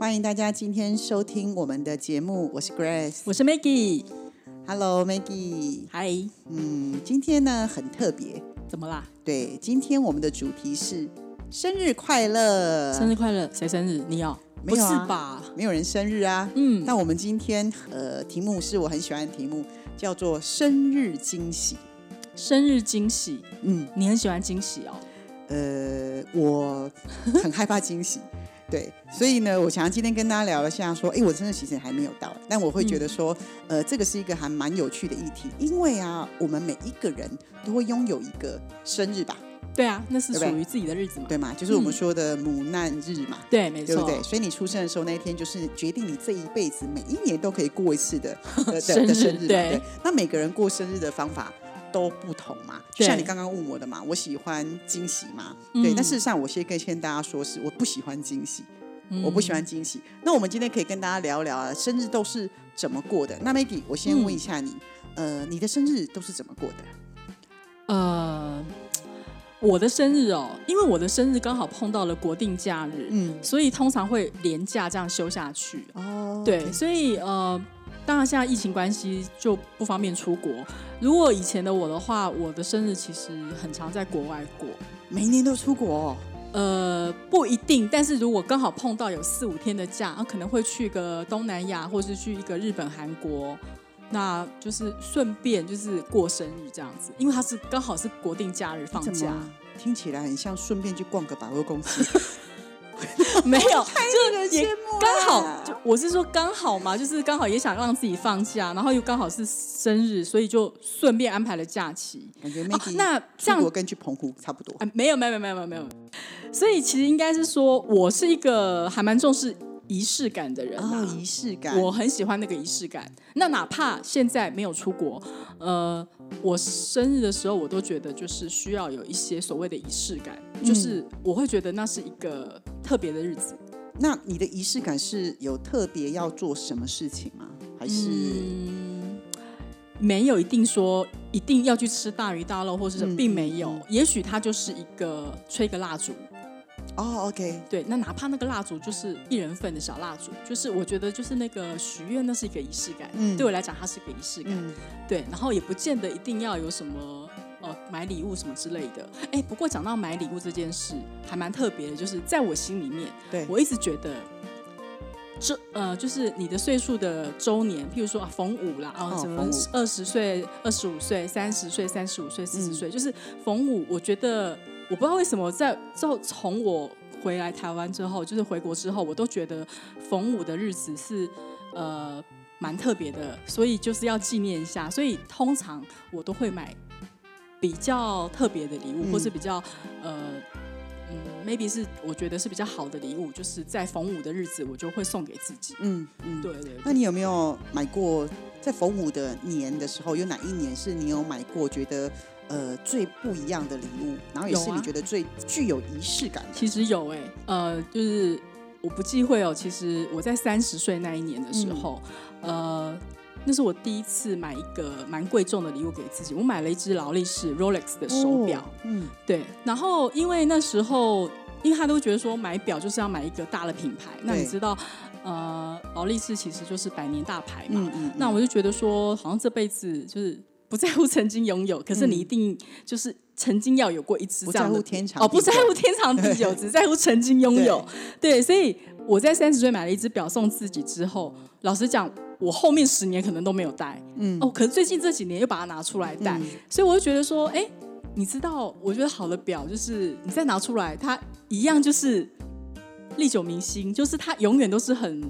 欢迎大家今天收听我们的节目，我是 Grace，我是 Maggie。Hello，Maggie。Hi，嗯，今天呢很特别，怎么啦？对，今天我们的主题是生日快乐，生日快乐！谁生日？你哦？不是没有啊吧？没有人生日啊，嗯，那我们今天呃题目是我很喜欢的题目，叫做生日惊喜。生日惊喜，嗯，你很喜欢惊喜哦？呃，我很害怕惊喜，对，所以呢，我想要今天跟大家聊一下，说，哎，我真的其实还没有到，但我会觉得说，呃，这个是一个还蛮有趣的议题，因为啊，我们每一个人都会拥有一个生日吧，对啊，那是属于自己的日子嘛？对嘛？就是我们嗯说的母难日嘛。对，没错。对不对？所以你出生的时候那一天，就是决定你这一辈子每一年都可以过一次的 的的生日的生日嘛。对对，那每个人过生日的方法都不同嘛。就像你刚刚问我的嘛，我喜欢惊喜嘛，嗯对。但事实上，我先跟先大家说是我不喜欢惊喜，嗯我不喜欢惊喜。那我们今天可以跟大家聊聊啊，生日都是怎么过的？那 Maggie，我先问一下你，呃，你的生日都是怎么过的？呃，我的生日哦，因为我的生日刚好碰到了国定假日，嗯，所以通常会连假这样休下去。哦对，所以呃，当然现在疫情关系就不方便出国。如果以前的我的话，我的生日其实很常在国外过。每年都出国、哦，呃，不一定，但是如果刚好碰到有四五天的假，啊、可能会去个东南亚，或是去一个日本、韩国，那就是顺便就是过生日这样子，因为它是刚好是国定假日放假，听起来很像顺便去逛个百货公司。没有，就也刚好就我是说刚好嘛，就是刚好也想让自己放假，然后又刚好是生日，所以就顺便安排了假期。感觉哦、，那这样出国跟去澎湖差不多。啊，没有没有没有没有没有，所以其实应该是说，我是一个还蛮重视仪式感的人啊。哦，仪式感，我很喜欢那个仪式感。那哪怕现在没有出国，呃，我生日的时候，我都觉得就是需要有一些所谓的仪式感，嗯就是我会觉得那是一个特别的日子。那你的仪式感是有特别要做什么事情吗？还是、嗯，没有一定说一定要去吃大鱼大肉，或是什么，嗯并没有。嗯也许它就是一个吹个蜡烛，哦，OK，对，那哪怕那个蜡烛就是一人份的小蜡烛，就是我觉得就是那个许愿，那是一个仪式感。嗯对我来讲，它是一个仪式感。嗯，对，然后也不见得一定要有什么呃买礼物什么之类的。哎，不过讲到买礼物这件事，还蛮特别的，就是在我心里面，对，我一直觉得。这呃，就是你的岁数的周年，譬如说啊，逢五啦，啊，什么二十岁、二十五岁、三十岁、三十五岁、四十嗯岁，就是逢五。我觉得我不知道为什么在之后从我回来台湾之后，就是回国之后，我都觉得逢五的日子是呃蛮特别的，所以就是要纪念一下。所以通常我都会买比较特别的礼物，嗯或是比较呃嗯，maybe 是我觉得是比较好的礼物，就是在逢五的日子，我就会送给自己。嗯嗯，对对对那你有没有买过在逢五的年的时候，有哪一年是你有买过觉得呃最不一样的礼物，然后也是你觉得最具有仪式感的？其实有哎、呃，就是我不忌讳哦。其实我在三十岁那一年的时候，呃，那是我第一次买一个蛮贵重的礼物给自己。我买了一只劳力士 Rolex 的手表，哦嗯，对。然后因为那时候，因为他都觉得说买表就是要买一个大的品牌，那你知道，呃，劳力士其实就是百年大牌嘛，嗯嗯，那我就觉得说，好像这辈子就是不在乎曾经拥有，可是你嗯。一定就是曾经要有过一次这样的乎天长哦，不在乎天长地久，只在乎曾经拥有。对，所以我在三十岁买了一只表送自己之后，老实讲，我后面十年可能都没有戴。嗯。哦，可是最近这几年又把它拿出来戴，嗯。所以我就觉得说，哎，你知道，我觉得好的表就是你再拿出来，它一样就是历久弥新，就是它永远都是很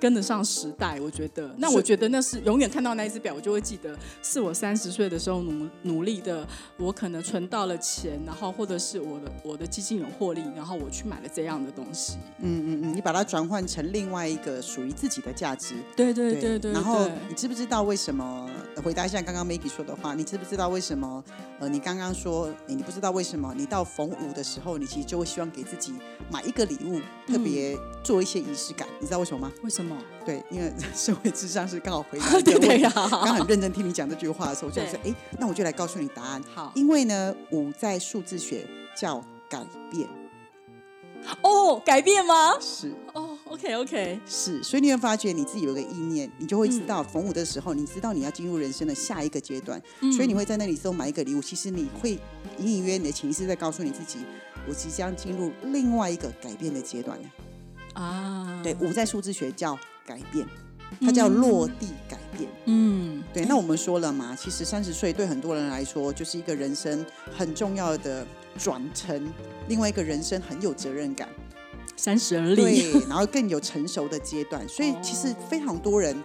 跟得上时代，我觉得。那我觉得那是永远看到那一只表，我就会记得是我三十岁的时候努努力的，我可能存到了钱，然后或者是我的我的基金有获利，然后我去买了这样的东西。嗯嗯嗯，你把它转换成另外一个属于自己的价值。对对对对然后你知不知道为什么？呃回答一下刚刚 Maggie 说的话，你知不知道为什么？呃，你刚刚说，诶你不知道为什么？你到逢五的时候，你其实就会希望给自己买一个礼物，特别做一些仪式感。你知道为什么吗？为什么？对，因为社会智商是刚好回答 这对呀、刚很认真听你讲这句话的时候，我就对说，哎，那我就来告诉你答案。好。因为呢，五在数字学叫改变，哦，改变吗？是。哦，OK OK，是，所以你会发觉你自己有个意念，你就会知道逢五的时候，你知道你要进入人生的下一个阶段，所以你会在那里时候买一个礼物。其实你会隐隐约约你的潜意识在告诉你自己，我即将进入另外一个改变的阶段了。啊，对，五在数字学叫改变，它叫落地改变。嗯，对，那我们说了嘛，其实三十岁对很多人来说，就是一个人生很重要的转成另外一个人生很有责任感，三十而。立，对，然后更有成熟的阶段。所以其实非常多人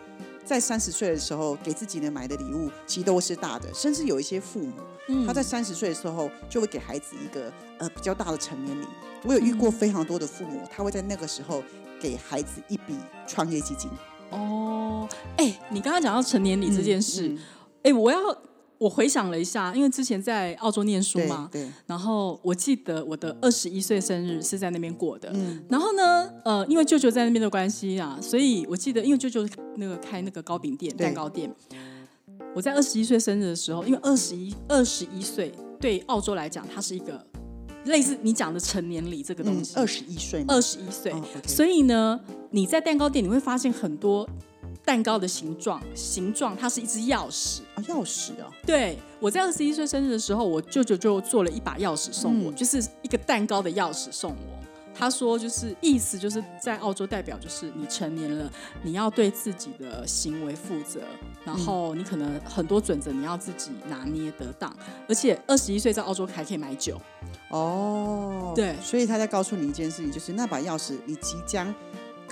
在三十岁的时候给自己呢买的礼物，其实都是大的，甚至有一些父母，嗯他在三十岁的时候就会给孩子一个呃比较大的成年礼。我有遇过非常多的父母，他会在那个时候给孩子一笔创业基金。哦，哎、你刚刚讲到成年礼这件事，嗯哎、我要我回想了一下，因为之前在澳洲念书嘛，对，然后我记得我的二十一岁生日是在那边过的。嗯然后呢，呃，因为舅舅在那边的关系啊，所以我记得，因为舅舅那个开那个糕饼店、蛋糕店，我在二十一岁生日的时候，因为二十一二十一岁对澳洲来讲，它是一个类似你讲的成年礼这个东嗯，西，二十一岁嘛，二十一岁所以呢，你在蛋糕店你会发现很多蛋糕的形状，形状它是一只钥匙。啊，钥匙啊，对我在二十一岁生日的时候，我舅舅就做了一把钥匙送我，嗯就是一个蛋糕的钥匙送我。他说，就是意思就是在澳洲代表就是你成年了，你要对自己的行为负责，然后你可能很多准则你要自己拿捏得当，而且二十一岁在澳洲还可以买酒。哦，对所以他在告诉你一件事情，就是那把钥匙，你即将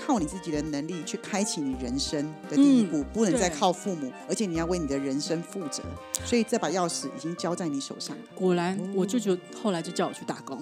靠你自己的能力去开启你人生的第一步，不能再靠父母，而且你要为你的人生负责。所以这把钥匙已经交在你手上。果然，我舅舅后来就叫我去打工，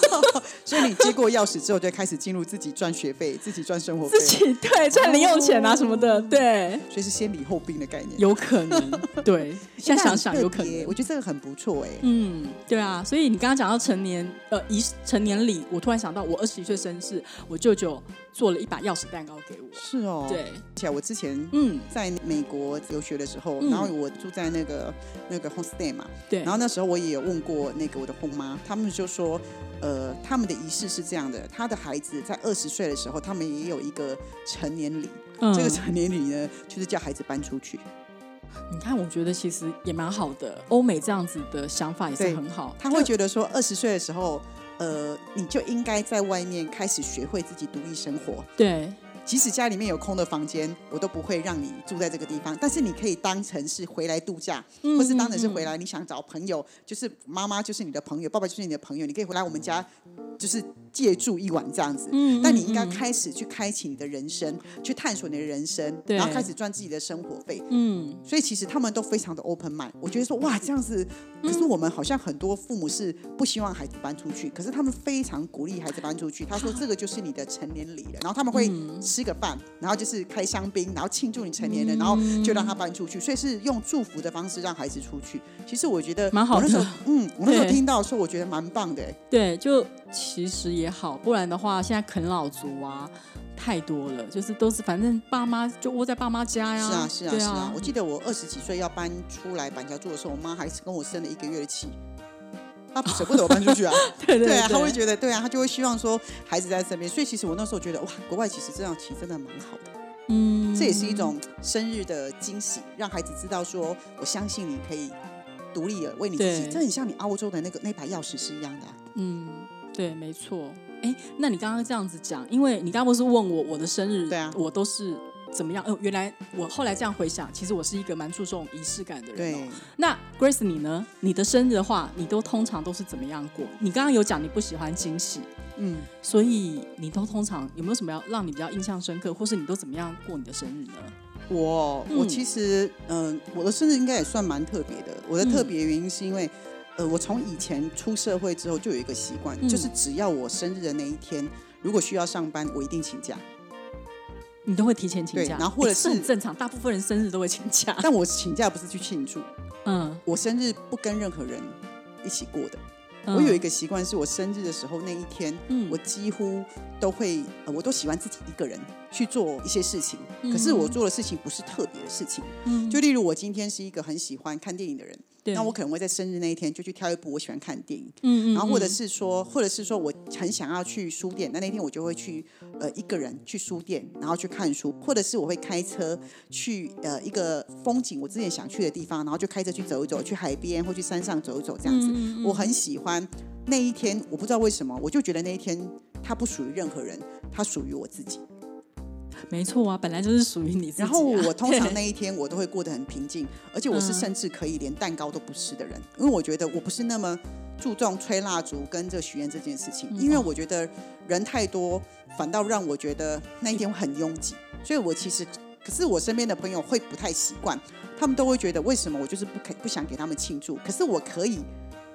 所以你接过钥匙之后，就开始进入自己赚学费、自己赚生活费自，己对赚零用钱啊什么的，对，所以是先礼后兵的概念。有可能，对，现在想想有可能。我觉得这个很不错哎。嗯，对啊，所以你刚刚讲到成年呃一成年礼，我突然想到，我二十一岁生日，我舅舅做了一把钥匙蛋糕给我。是哦，对，而且我之前嗯，在美国留学的时候，嗯。然后我住在那个那个 homestay 嘛，对，然后那时候我也有问过那个我的后妈，他们就说，呃，他们的仪式是这样的，他的孩子在二十岁的时候，他们也有一个成年礼，嗯。这个成年礼呢，就是叫孩子搬出去，你看，我觉得其实也蛮好的，欧美这样子的想法也是很好。他会觉得说，二十岁的时候，呃，你就应该在外面开始学会自己独立生活，对，即使家里面有空的房间，我都不会让你住在这个地方。但是你可以当成是回来度假，嗯或是当成是嗯回来你想找朋友，就是妈妈就是你的朋友，爸爸就是你的朋友，你可以回来我们家，就是借住一晚这样子。嗯但你应该嗯开始去开启你的人生，去探索你的人生，然后开始赚自己的生活费。嗯，所以其实他们都非常的 open mind。我觉得说哇这样子，可是我们好像很多父母是不希望孩子搬出去，可是他们非常鼓励孩子搬出去。他说这个就是你的成年礼了，然后他们会嗯吃个饭，然后就是开香槟，然后庆祝你成年了，然后就让他搬出去。所以是用祝福的方式让孩子出去。其实我觉得蛮好我那时候的嗯，我那时候听到说，我觉得蛮棒的。欸对，就其实也好，不然的话，现在啃老族啊太多了，就是都是反正爸妈就窝在爸妈家呀。是啊，是啊，对是啊。我记得我二十几岁要搬出来板桥住的时候，我妈还是跟我生了一个月的气。她舍不得我搬出去啊，对对对啊，他会觉得对啊，他就会希望说孩子在身边，所以其实我那时候觉得哇，国外其实这样其实真的蛮好的，嗯，这也是一种生日的惊喜，让孩子知道说我相信你可以独立的为你自己，这很像你澳洲的那个那把钥匙是一样的、啊。嗯，对，没错。哎，那你刚刚这样子讲，因为你刚刚不是问我我的生日，对啊我都是怎么样？哦，原来我后来这样回想，其实我是一个蛮注重仪式感的人、对哦。，那 Grace 你呢？你的生日的话，你都通常都是怎么样过？你刚刚有讲你不喜欢惊喜，嗯，所以你都通常有没有什么要让你比较印象深刻，或是你都怎么样过你的生日呢？我嗯我其实嗯、我的生日应该也算蛮特别的。我的特别原因是因为，呃，我从以前出社会之后就有一个习惯，嗯就是只要我生日的那一天，如果需要上班，我一定请假。你都会提前请假，然后或者是很是正常，大部分人生日都会请假。但我请假不是去庆祝，嗯，我生日不跟任何人一起过的。嗯我有一个习惯，是我生日的时候那一天，嗯我几乎都会，呃，我都喜欢自己一个人去做一些事情。嗯可是我做的事情不是特别的事情，嗯就例如我今天是一个很喜欢看电影的人，对那我可能会在生日那一天就去挑一部我喜欢看的电影，嗯然后或者嗯是说，或者是说我很想要去书店，那那天我就会去呃一个人去书店，然后去看书，或者是我会开车去呃一个风景我之前想去的地方，然后就开车去走一走，去海边或去山上走一走这样子。嗯嗯我很喜欢那一天，我不知道为什么，我就觉得那一天它不属于任何人，它属于我自己。没错啊，本来就是属于你自己啊、然后我通常那一天我都会过得很平静，而且我是嗯。甚至可以连蛋糕都不吃的人，因为我觉得我不是那么注重吹蜡烛跟这许愿这件事情，嗯因为我觉得人太多，反倒让我觉得那一天会很拥挤，所以我其实，可是我身边的朋友会不太习惯，他们都会觉得为什么我就是不可不想给他们庆祝，可是我可以。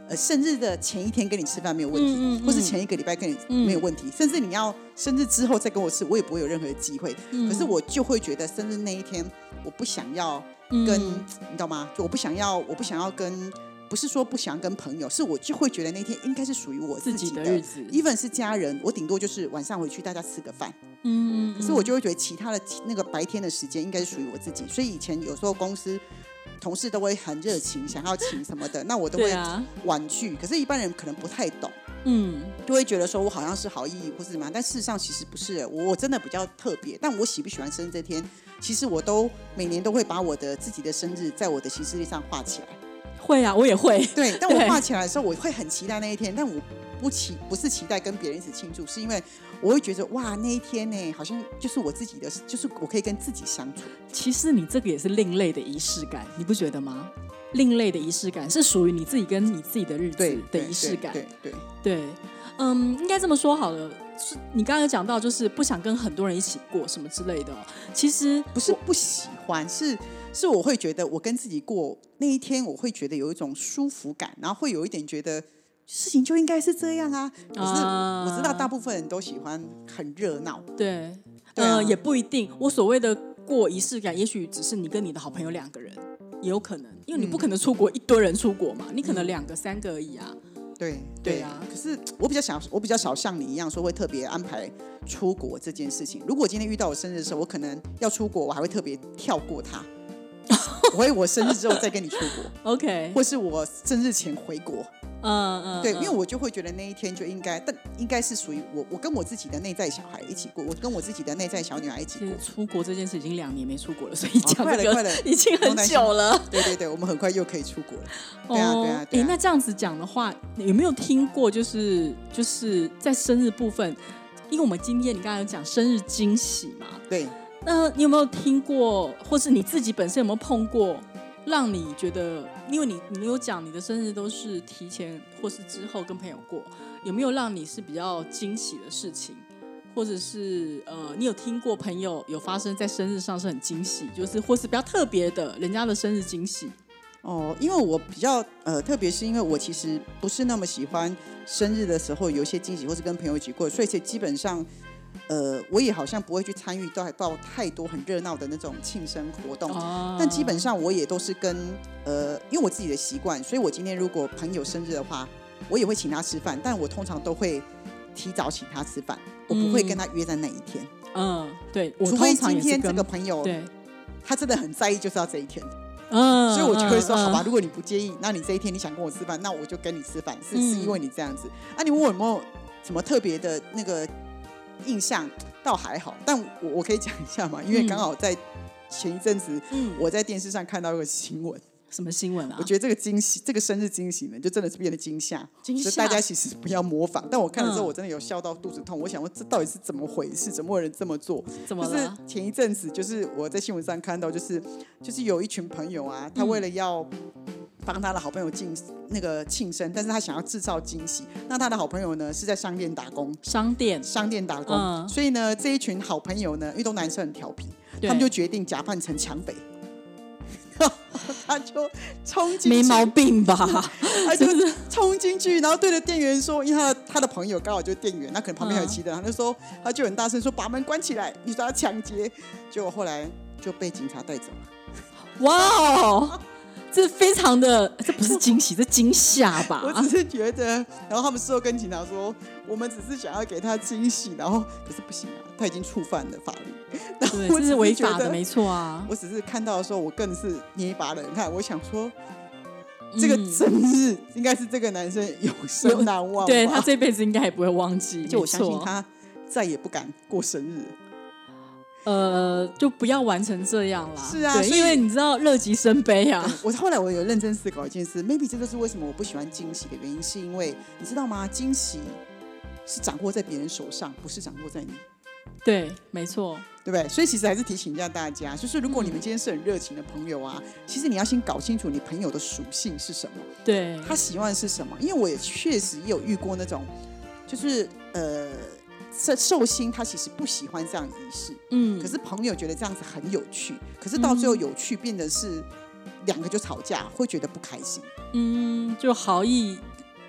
呃，生日的前一天跟你吃饭没有问题，嗯嗯嗯或是前一个礼拜跟你嗯没有问题，甚至你要生日之后再跟我吃，我也不会有任何的机会。嗯可是我就会觉得生日那一天，我不想要跟、嗯你知道吗？就我不想要，我不想要跟，不是说不想跟朋友，是我就会觉得那天应该是属于我自己己的日子，even 是家人，我顶多就是晚上回去大家吃个饭，嗯，可是我就会觉得其他的那个白天的时间应该是属于我自己。所以以前有时候公司同事都会很热情，想要请什么的，那我都会婉拒。可是，一般人可能不太懂。嗯就会觉得说我好像是好意或是什么，但事实上其实不是。我我真的比较特别，但我喜不喜欢生日这天，其实我都每年都会把我的自己的生日在我的行事历上画起来。会啊，我也会，对，但我画起来的时候，我会很期待那一天，但我不期不是期待跟别人一起庆祝，是因为我会觉得哇，那一天呢，好像就是我自己的，就是我可以跟自己相处。其实你这个也是另类的仪式感，你不觉得吗？另类的仪式感是属于你自己跟你自己的日子的仪式感，对对对对，嗯，应该这么说好了。是你刚刚有讲到，就是不想跟很多人一起过什么之类的哦。其实不是不喜欢，是是我会觉得我跟自己过那一天，我会觉得有一种舒服感，然后会有一点觉得事情就应该是这样啊。可是啊我知道大部分人都喜欢很热闹，对，对啊呃，也不一定。我所谓的过仪式感，也许只是你跟你的好朋友两个人，也有可能，因为你不可能出国一堆人出国嘛，你可能两个、三个而已啊。对对啊可是我比较想，我比较少像你一样说会特别安排出国这件事情。如果今天遇到我生日的时候，我可能要出国，我还会特别跳过它。我会我生日之后再跟你出国，OK，或是我生日前回国。嗯嗯，对，嗯因为我就会觉得那一天就应该，但应该是属于我，我跟我自己的内在小孩一起过，我跟我自己的内在小女孩一起过。出国这件事已经两年没出国了，所以哦讲这个快了快了已经很久了。对对对，我们很快又可以出国了。对啊对啊哦对啊诶那这样子讲的话，有没有听过？就是就是在生日部分，因为我们今天你刚才有讲生日惊喜嘛，对，那你有没有听过，或是你自己本身有没有碰过，让你觉得，因为你你有讲你的生日都是提前或是之后跟朋友过，有没有让你是比较惊喜的事情？或者是呃，你有听过朋友有发生在生日上是很惊喜，就是或是比较特别的人家的生日惊喜？哦，因为我比较呃，特别是因为我其实不是那么喜欢生日的时候有一些惊喜，或是跟朋友一起过，所以基本上，呃，我也好像不会去参与到到太多很热闹的那种庆生活动。哦但基本上我也都是跟呃，因为我自己的习惯，所以我今天如果朋友生日的话，我也会请他吃饭，但我通常都会提早请他吃饭，我不会跟他约在那一天，嗯，对我除非通常今天这个朋友对，他真的很在意，就是要这一天。嗯，所以我就会说，嗯好吧，，如果你不介意，那你这一天你想跟我吃饭，那我就跟你吃饭，是嗯是因为你这样子。啊，你问我有没有什么特别的那个印象，倒还好，但我我可以讲一下嘛，因为嗯刚好在前一阵子，嗯，我在电视上看到一个新闻，什么新闻啊我？觉得这个惊喜，这个生日惊喜呢，就真的是变得惊吓。惊所以吓大家其实不要模仿。但我看了之后，嗯我真的有笑到肚子痛。我想问，这到底是怎么回事？怎么会有人这么做？就是怎么了？前一阵子，就是我在新闻上看到，就是就是有一群朋友啊，他为了要帮他的好朋友庆那个庆生，但是他想要制造惊喜。那他的好朋友呢是在商店打工，商店。商店打工，嗯。所以呢这一群好朋友呢，因为都男生很调皮，他们就决定假扮成抢匪。他就冲进去，没毛病吧？他就是。冲进去，然后对着店员说，因为他的他的朋友刚好就是店员，那可能旁边还有其他人，他就说，他就很大声说把门关起来，你说他抢劫，结果后来就被警察带走了。哇哦，这非常的，这不是惊喜，这惊吓吧？我只是觉得，然后他们事后跟警察说，我们只是想要给他惊喜，然后可是不行啊，他已经触犯了法律，然后对，我只这是违法的，没错啊。我只是看到的时候，我更是捏一把冷汗。我想说，这个嗯生日应该是这个男生永生难忘吧。对他这辈子应该也不会忘记，就我相信他再也不敢过生日了。呃，就不要玩成这样啦。是啊对，因为你知道乐极生悲啊。我后来我有认真思考一件事，maybe 这就是为什么我不喜欢惊喜的原因，是因为你知道吗？惊喜是掌握在别人手上，不是掌握在你。对，没错。对不对？所以其实还是提醒一下大家，就是如果你们今天是很热情的朋友啊，其实你要先搞清楚你朋友的属性是什么，对，他喜欢的是什么。因为我也确实也有遇过那种，就是呃，寿寿星他其实不喜欢这样的仪式，嗯可是朋友觉得这样子很有趣，可是到最后有趣变得是两个就吵架，会觉得不开心。嗯，就好意，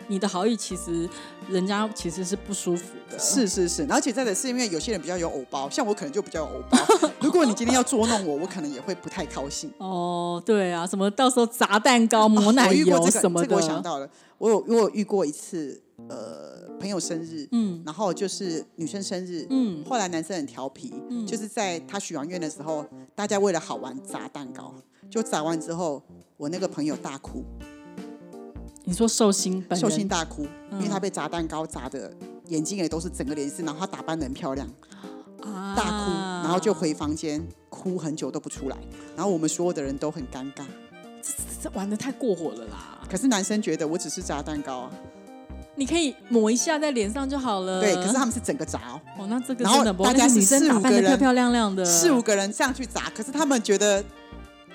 你的好意其实人家其实是不舒服的。是是是，而且再者是因为有些人比较有偶包，像我可能就比较有偶包。如果你今天要捉弄我，我可能也会不太高兴。哦，对啊，什么到时候砸蛋糕、抹奶油什么的，这个我想到了，我有我有遇过一次，呃，朋友生日，嗯。然后就是女生生日，嗯。后来男生很调皮，嗯。就是在他许完愿的时候，大家为了好玩砸蛋糕，就砸完之后，我那个朋友大哭，你说寿星本人？寿星大哭，因为嗯他被砸蛋糕砸的眼睛也都是整个脸是，然后他打扮的很漂亮，啊。大哭，然后就回房间哭很久都不出来，然后我们所有的人都很尴尬，这玩的太过火了啦！可是男生觉得我只是砸蛋糕啊，你可以抹一下在脸上就好了。对，可是他们是整个砸哦。哦，那这个然后真的不大家是四五个人打扮的漂漂亮亮的，四五个人这样去砸，可是他们觉得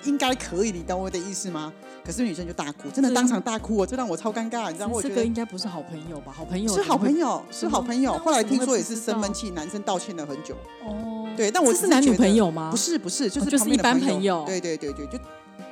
应该可以，你懂我的意思吗？可是女生就大哭，真的当场大哭，哦，这让我超尴尬，你知道吗？我觉得这个应该不是好朋友吧？好朋友是好朋友友，是好朋友。后来听说也是生闷气，男生道歉了很久。哦。对，但我是男女朋友吗？不，是不是，就哦就是一般朋朋友对对对对，就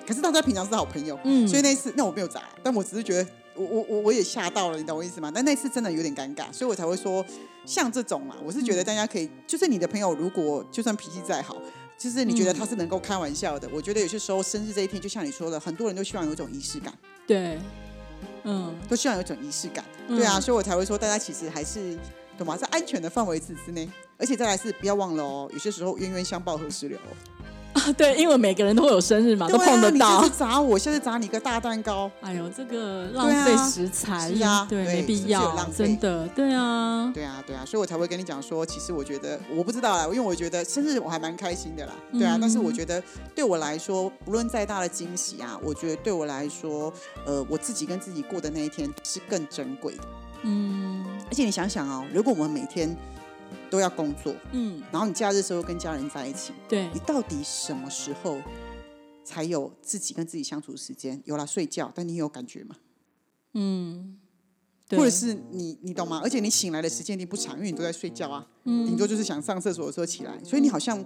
可是大家平常是好朋友，嗯所以那一次那我没有砸，但我只是觉得我我我我也吓到了，你懂我意思吗？但那次真的有点尴尬，所以我才会说像这种嘛，我是觉得大家可以，就是你的朋友如果就算脾气再好。就是你觉得他是能够开玩笑的，我觉得有些时候生日这一天，就像你说的，很多人都希望有一种仪式感，对，嗯，都希望有一种仪式感，嗯。对啊，所以我才会说，大家其实还是懂吗？在安全的范围之之内，而且再来是不要忘了哦，有些时候冤冤相报何时了哦，啊，对，因为每个人都会有生日嘛，都碰得到。砸我，现在砸你个大蛋糕，哎呦，这个浪费食材，呀啊对，对没必要浪，费。真的，对啊，对啊，对啊，所以我才会跟你讲说，其实我觉得我不知道啦，因为我觉得生日我还蛮开心的啦，对啊，嗯但是我觉得对我来说，不论再大的惊喜啊，我觉得对我来说，呃，我自己跟自己过的那一天是更珍贵的。嗯。而且你想想哦，如果我们每天都要工作，嗯，然后你假日的时候跟家人在一起，对你，到底什么时候才有自己跟自己相处的时间？有了睡觉，但你有感觉吗？嗯，对或者是你你懂吗？而且你醒来的时间一定不长，因为你都在睡觉啊，嗯顶多就是想上厕所的时候起来，所以你好像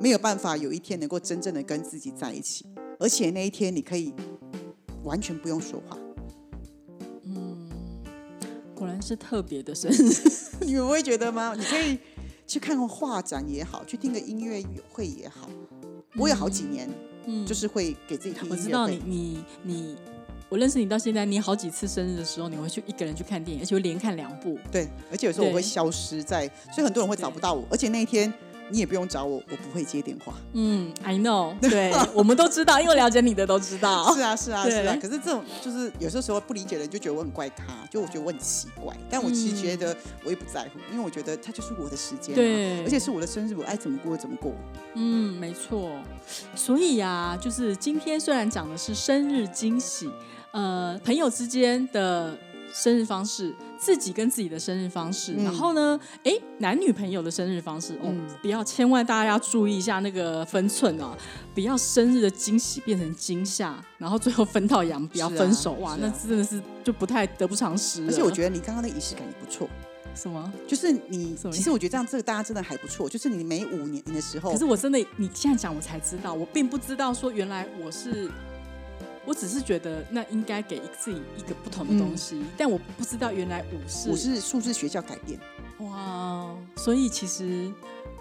没有办法有一天能够真正的跟自己在一起，而且那一天你可以完全不用说话。果然是特别的生日，你们会觉得吗？你可以去看个画展也好，去听个音乐会也好。我有好几年，嗯就是会给自己听音乐会。我知道你你你，我认识你到现在，你好几次生日的时候，你会去一个人去看电影，而且会连看两部。对，而且有时候我会消失在，所以很多人会找不到我。而且那一天你也不用找我，我不会接电话。嗯，I know，对，我们都知道，因为了解你的都知道。是啊，是啊，是啊。可是这种就是有些时候不理解的人就觉得我很怪咖，就我觉得我很奇怪。但我其实觉得我也不在乎，因为我觉得它就是我的时间、啊，对而且是我的生日，我爱怎么过怎么过。嗯，没错。所以呀、就是今天虽然讲的是生日惊喜，呃，朋友之间的生日方式，自己跟自己的生日方式，嗯。然后呢，哎，男女朋友的生日方式，哦，嗯。不要，千万大家要注意一下那个分寸啊，不要生日的惊喜变成惊吓，然后最后分道扬镳，啊分手，哇，啊。那真的是就不太得不偿失。而且我觉得你刚刚的仪式感也不错，什么？就是你其实我觉得这样这个大家真的还不错，就是你每五年的时候可是，我真的，你现在讲我才知道，我并不知道说原来我是，我只是觉得那应该给自己一个不同的东西，但我不知道原来五是我是数字学校改变。哇，所以其实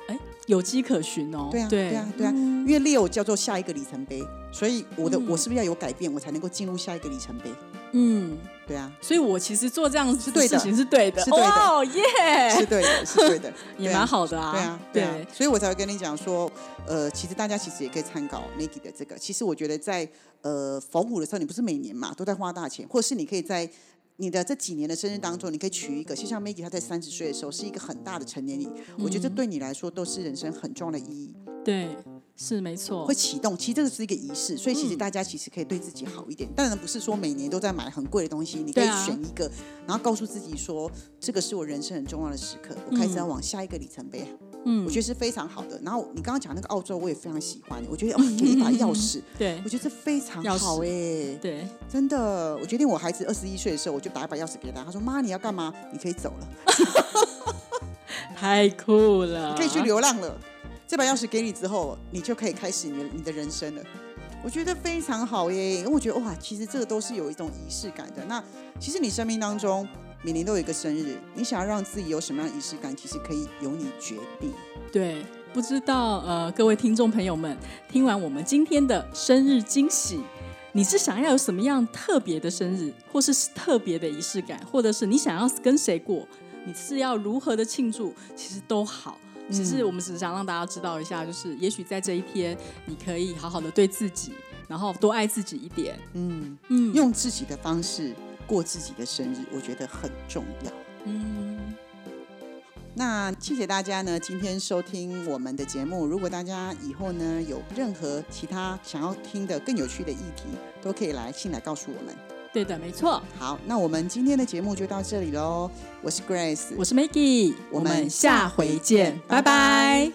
哎有迹可循哦。对啊，对对啊，对啊，嗯因为 Leo 叫做下一个里程碑，所以我的、嗯我是不是要有改变，我才能够进入下一个里程碑？嗯，对啊，所以我其实做这样子是对的事情是对的，是对的。哦耶，是对的，是对的，也蛮好的啊。对啊，对啊，所以我才会跟你讲说，呃，其实大家其实也可以参考 Maggie 的这个。其实我觉得在呃逢五的时候，你不是每年嘛都在花大钱，或者是你可以在你的这几年的生日当中，你可以取一个，就像 Maggie 她在三十岁的时候是一个很大的成年礼，我觉得这对你来说都是人生很重要的意义，对，是没错会。启动。其实这个是一个仪式，所以其实嗯大家其实可以对自己好一点。当然不是说每年都在买很贵的东西，你可以选一个，然后告诉自己说，这个是我人生很重要的时刻，我开始要嗯往下一个里程碑。嗯我觉得是非常好的。然后你刚刚讲那个澳洲，我也非常喜欢。我觉得哦，给一把钥匙，对我觉得这非常好哎，对，真的。我决定我孩子二十一岁的时候，我就打一把钥匙给他，他说：“妈，你要干嘛？你可以走了，太酷了，可以去流浪了。这把钥匙给你之后，你就可以开始你的你的人生了。”我觉得非常好耶，因为我觉得哇，其实这个都是有一种仪式感的。那其实你生命当中每年都有一个生日，你想要让自己有什么样的仪式感，其实可以由你决定。对，不知道呃，各位听众朋友们，听完我们今天的生日惊喜，你是想要有什么样特别的生日，或是特别的仪式感，或者是你想要跟谁过，你是要如何的庆祝，其实都好。只是我们只是想让大家知道一下，就是也许在这一天，你可以好好的对自己，然后多爱自己一点。嗯，嗯，用自己的方式过自己的生日，我觉得很重要。嗯，那谢谢大家呢，今天收听我们的节目。如果大家以后呢有任何其他想要听的更有趣的议题，都可以来信来告诉我们。对的，没错。好，那我们今天的节目就到这里喽。我是 Grace，我是 Maggie，我们下回见，拜拜